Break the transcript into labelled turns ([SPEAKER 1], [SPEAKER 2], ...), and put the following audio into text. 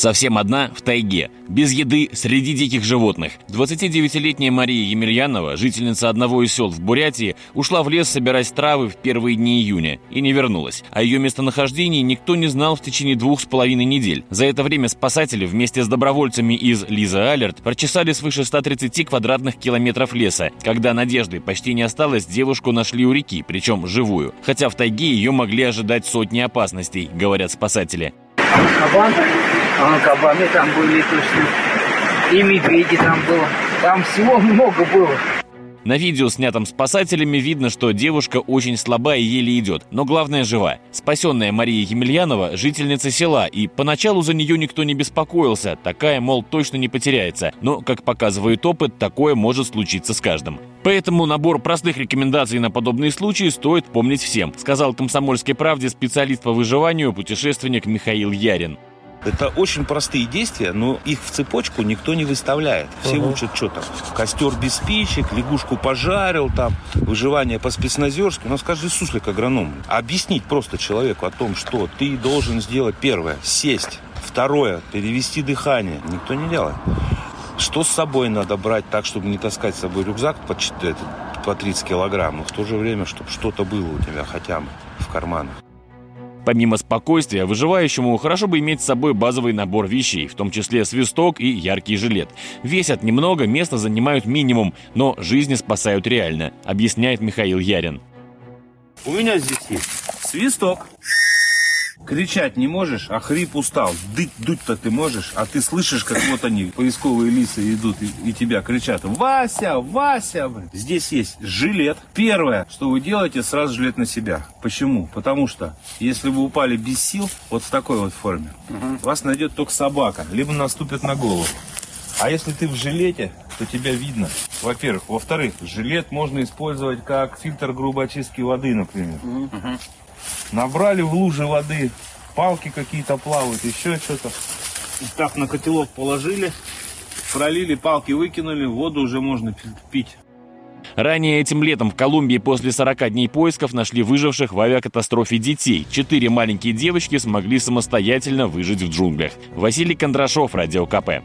[SPEAKER 1] Совсем одна в тайге, без еды среди диких животных. 29-летняя Мария Емельянова, жительница одного из сел в Бурятии, ушла в лес собирать травы в первые дни июня и не вернулась. О ее местонахождении никто не знал в течение двух с половиной недель. За это время спасатели вместе с добровольцами из Лиза Алерт прочесали свыше 130 квадратных километров леса. Когда надежды почти не осталось, девушку нашли у реки, причем живую. Хотя в тайге ее могли ожидать сотни опасностей, говорят спасатели.
[SPEAKER 2] Кабан, а кабаны там были точно. И медведи там было. Там всего много было.
[SPEAKER 1] На видео, снятом спасателями, видно, что девушка очень слаба и еле идет, но главное жива. Спасенная Мария Емельянова – жительница села, и поначалу за нее никто не беспокоился, такая, мол, точно не потеряется. Но, как показывает опыт, такое может случиться с каждым. Поэтому набор простых рекомендаций на подобные случаи стоит помнить всем, сказал «Комсомольской правде» специалист по выживанию, путешественник Михаил Ярин.
[SPEAKER 3] Это очень простые действия, но их в цепочку никто не выставляет. Все uh-huh. учат что там. Костер без спичек, лягушку пожарил, там, выживание по спецназерски. У нас каждый суслик агроном. Объяснить просто человеку о том, что ты должен сделать первое, сесть. Второе, перевести дыхание. Никто не делает. Что с собой надо брать так, чтобы не таскать с собой рюкзак по, по 30 килограмм, но в то же время, чтобы что-то было у тебя хотя бы в карманах.
[SPEAKER 1] Помимо спокойствия, выживающему хорошо бы иметь с собой базовый набор вещей, в том числе свисток и яркий жилет. Весят немного, место занимают минимум, но жизни спасают реально, объясняет Михаил Ярин.
[SPEAKER 3] У меня здесь есть свисток, Кричать не можешь, а хрип устал. Дыть, дуть-то ты можешь, а ты слышишь, как вот они, поисковые лисы идут и, и тебя кричат. Вася, Вася! Здесь есть жилет. Первое, что вы делаете, сразу жилет на себя. Почему? Потому что, если вы упали без сил, вот в такой вот форме, угу. вас найдет только собака, либо наступит на голову. А если ты в жилете, то тебя видно. Во-первых. Во-вторых, жилет можно использовать как фильтр грубой очистки воды, например. Угу. Набрали в луже воды, палки какие-то плавают, еще что-то. Так на котелок положили, пролили, палки выкинули, воду уже можно пить.
[SPEAKER 1] Ранее этим летом в Колумбии после 40 дней поисков нашли выживших в авиакатастрофе детей. Четыре маленькие девочки смогли самостоятельно выжить в джунглях. Василий Кондрашов, Радио КП.